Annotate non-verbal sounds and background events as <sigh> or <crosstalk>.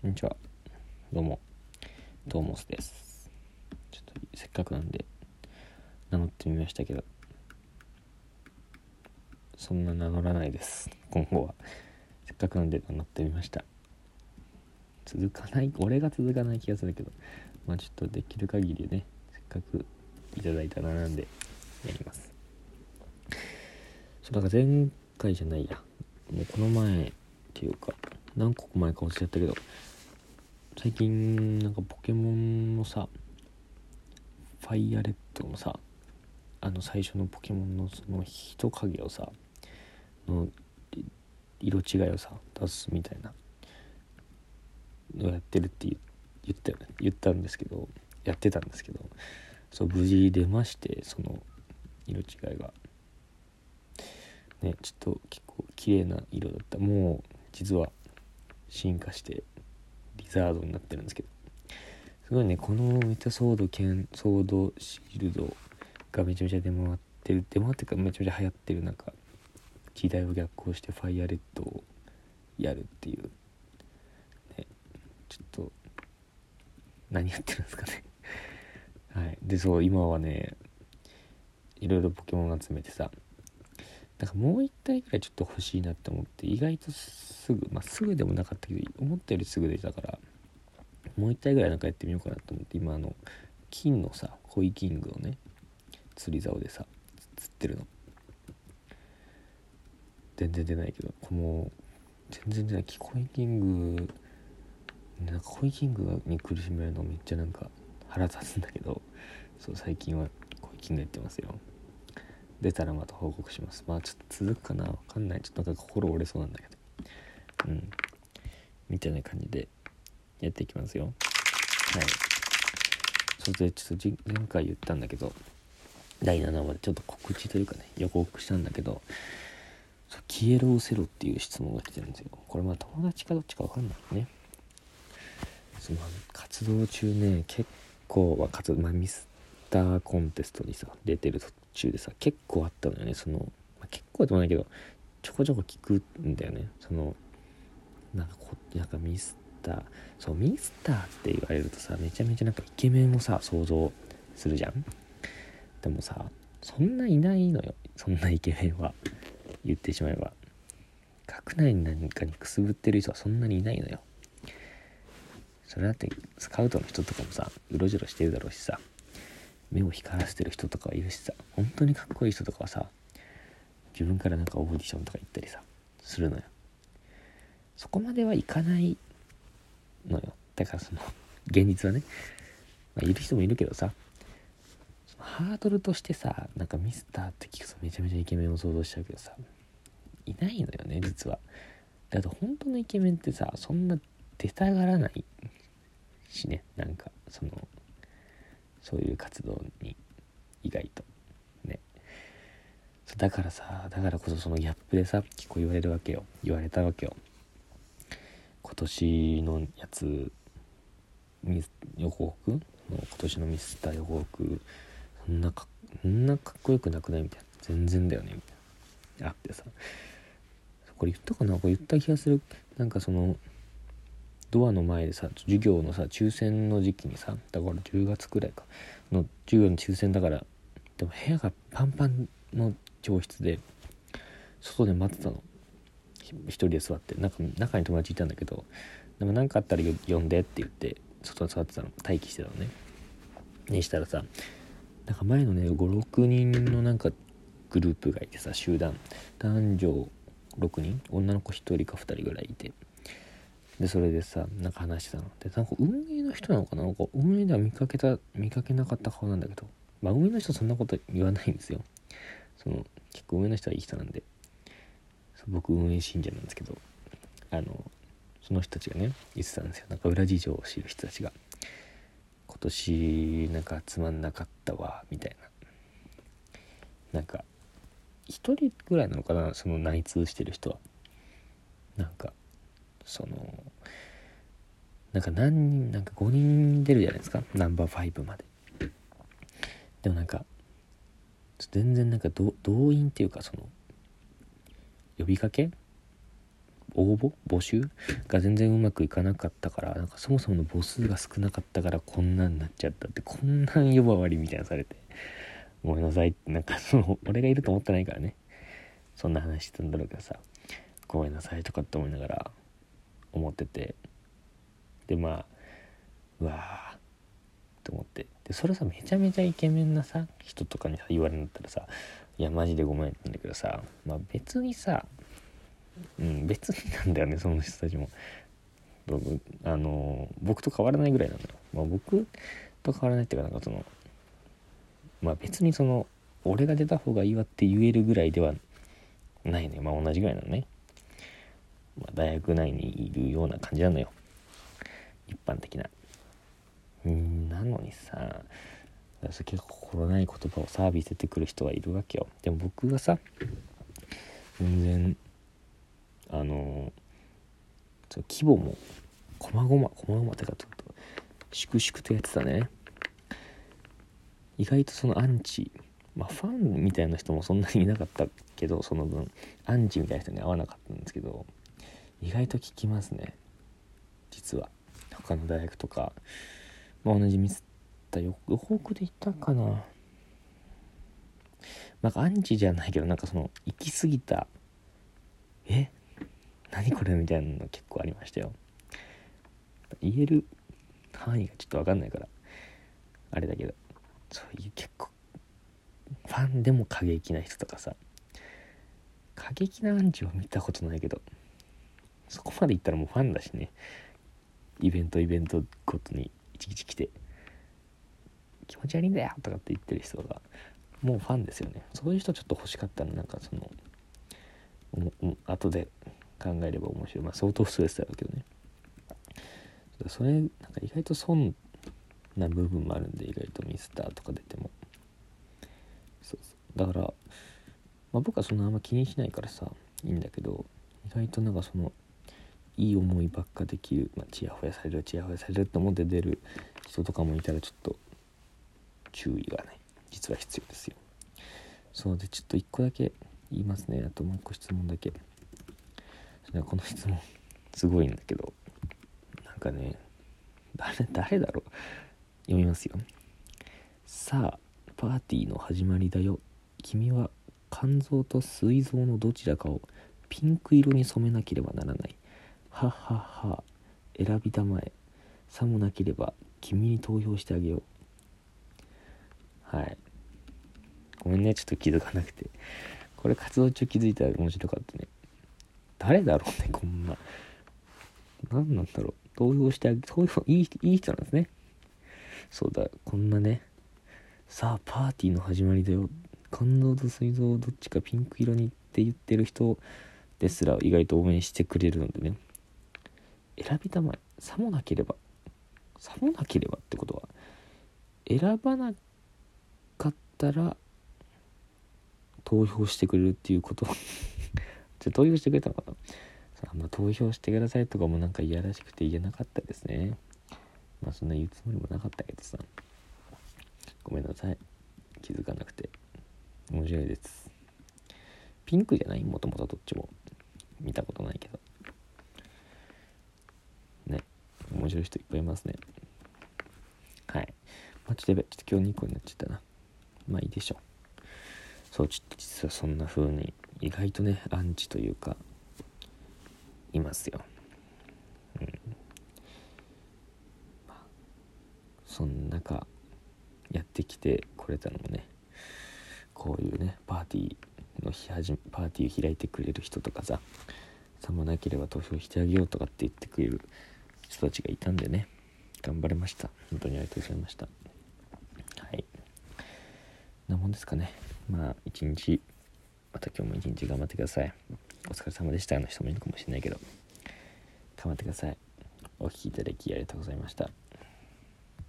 こんにちは。どうも、トーモスです。ちょっとせっかくなんで名乗ってみましたけど、そんな名乗らないです。今後は。せっかくなんで名乗ってみました。続かない、俺が続かない気がするけど、まあちょっとできる限りね、せっかくいただいたらなんでやります。そう、だから前回じゃないや。もうこの前っていうか、何個前か忘れちゃったけど、最近なんかポケモンのさファイアレッドのさあの最初のポケモンのその人影をさの色違いをさ出すみたいなのやってるって言言った言ったんですけどやってたんですけどそう無事出ましてその色違いが。ねちょっと結構綺麗な色だった。もう実は進化してザードになってるんですけど。すごいねこのめっちゃソード剣ソードシールドがめちゃめちゃ出回ってる。出回ってるかめちゃめちゃ流行ってる中時代を逆行してファイアレッドをやるっていう。ねちょっと何やってるんですかね。はい。でそう今はねいろいろポケモン集めてさなんかもう一体ぐらいちょっと欲しいなって思って意外とすぐまあすぐでもなかったけど思ったよりすぐ出たからもう一体ぐらいなんかやってみようかなと思って今あの金のさコイキングをね釣り竿でさ釣ってるの。全然出ないけどもう全然出ないコイキングなんかコイキングに苦しめるのめっちゃなんか腹立つんだけどそう最近はコイキングやってますよ。出たらまた報告します。まあちょっと続くかな。わかんない。ちょっとなんか心折れそうなんだけど。うん。みたいな感じでやっていきますよ。はい。それでちょっと前回言ったんだけど第7話でちょっと告知というかね予告したんだけど消えろうせろっていう質問が来てるんですよ。これまあ友達かどっちかわかんないね。その活動中ね結構は活動まあミスターコンテストにさ出てる中でさ結構あったのよね。その、まあ、結構でもないけどちょこちょこ聞くんだよね。そのなんかこなんかミスターそうミスターって言われるとさめちゃめちゃなんかイケメンをさ想像するじゃん。でもさそんないないのよ。そんなイケメンは。言ってしまえば。学内に何かにくすぶってる人はそんなにいないのよ。それだってスカウトの人とかもさうろじろしてるだろうしさ。目を光らせてる人とかいるしさ本当にかっこいい人とかはさ自分からなんかオーディションとか行ったりさするのよ。そこまではいかないのよ。だからその現実はね、まあ、いる人もいるけどさハードルとしてさなんかミスターって聞くとめちゃめちゃイケメンを想像しちゃうけどさいないのよね実は。だと本当のイケメンってさそんな出たがらないしねなんかそのそういう活動に意外とね。だからさだからこそそのギャップでさ結構言われるわけよ。言われたわけよ。今年のやつミス予告？の今年のミスター予告？そんなかそんなかっこよくなくない？みたいな。全然だよね。みたいな。あってさ。これ言ったかな？これ言った気がする。なんかそのドアの前でさ授業のさ抽選の時期にさだから10月くらいか。の授業の抽選だからでも部屋がパンパンの教室で外で待ってたの。一人で座って。中中に友達いたんだけどでも何かあったら呼んでって言って外に座ってたの。待機してたのね。にしたらさなんか前のね56人のなんかグループがいてさ集団。男女6人。女の子1人か2人ぐらいいて。でそれでさなんか話してたの。でなんか運営の人なのかな？なんか運営では見かけた見かけなかった顔なんだけど。まあ運営の人そんなこと言わないんですよ。その結構運営の人はいい人なんで。僕運営信者なんですけど。あのその人たちがね言ってたんですよ。なんか裏事情を知る人たちが。今年なんか集まんなかったわみたいな。なんか1人ぐらいなのかな？その内通してる人は。なんかそのなんか何人なんか5人出るじゃないですか。ナンバー5まで。でもなんか全然なんか動員っていうかその呼びかけ？応募？募集？が全然うまくいかなかったからなんかそもそもの母数が少なかったからこんなんなっちゃったってこんなん呼ばわりみたいなされてごめんなさいってなんかその <laughs> 俺がいると思ってないからね。そんな話してたんだろうけどさごめんなさいとかって思いながら思ってて。でまあうわーって思って。でそれさめちゃめちゃイケメンなさ人とかにさ言われるんだったらさいやマジでごめんってんだけどさまあ別にさうん別になんだよねその人たちも。あの僕と変わらないぐらいなんだよ、まあ、僕と変わらないっていうかなんかそのまあ別にその俺が出た方がいいわって言えるぐらいではないねまあ同じぐらいなのね、まあ、大学内にいるような感じなのよ。一般的な。なのにさ結構心ない言葉をサービス出てくる人はいるわけよ。でも僕がさ全然あの規模もこまごまこまごまってかちょっと粛々とやってたね。意外とそのアンチまあファンみたいな人もそんなにいなかったけどその分アンチみたいな人に会わなかったんですけど意外と聞きますね。実は。他の大学とか、まあ、同じミスった予告でいたかな。なんかアンチじゃないけどなんかその行き過ぎたえ？何これ？みたいなの結構ありましたよ。言える範囲がちょっと分かんないからあれだけど。そういう結構ファンでも過激な人とかさ。過激なアンチは見たことないけどそこまでいったらもうファンだしね。イベントイベントごとにいちいち来て気持ち悪いんだよとかって言ってる人がもうファンですよね。そういう人ちょっと欲しかったらなんかその後で考えれば面白い。まあ相当ストレスだろうけどね。それなんか意外と損な部分もあるんで意外とミスターとか出ても。そうそう。だから、まあ、僕はそんなあんま気にしないからさいいんだけど意外となんかそのいい思いばっかできる、まあ、チヤホヤされるチヤホヤされるって思って出る人とかもいたらちょっと注意がね実は必要ですよ。そうでちょっと1個だけ言いますね。あともう1個質問だけ。この質問すごいんだけど。なんかね誰誰だろう？読みますよ。さあパーティーの始まりだよ。君は肝臓と膵臓のどちらかをピンク色に染めなければならない。はっはっは選びたまえさもなければ君に投票してあげよう。はい。ごめんねちょっと気づかなくて。これ活動中気づいたら面白かったね。誰だろうねこんな。何なんだろう。投票してあげ投票いいいい人なんですね。そうだこんなね。さあパーティーの始まりだよ。肝臓と膵臓どっちかピンク色にって言ってる人ですら意外と応援してくれるのでね。選びたまえ。さもなければ。さもなければってことは選ばなかったら投票してくれるっていうこと？<laughs> じゃ投票してくれたのかな？さあまあ投票してくださいとかもなんかいやらしくて言えなかったですね。まあそんな言うつもりもなかったけどさ。ごめんなさい。気づかなくて。面白いです。ピンクじゃない？もともとどっちも。見たことないけどね面白い人いっぱいいますね。はい。まあちょっとやべちょっと今日2個になっちゃったな。まあいいでしょう。そうちょっと実はそんな風に意外とねアンチというかいますよ。うん。まあそんな中やってきてこれたのもねこういうねパーティーの日始めパーティーを開いてくれる人とかささもなければ投票してあげようとかって言ってくれる人たちがいたんでね。頑張れました。本当にありがとうございました。はい。なもんですかね。まあ一日また今日も一日頑張ってください。お疲れ様でした。の人もいるかもしれないけど。頑張ってください。お聴きいただきありがとうございました。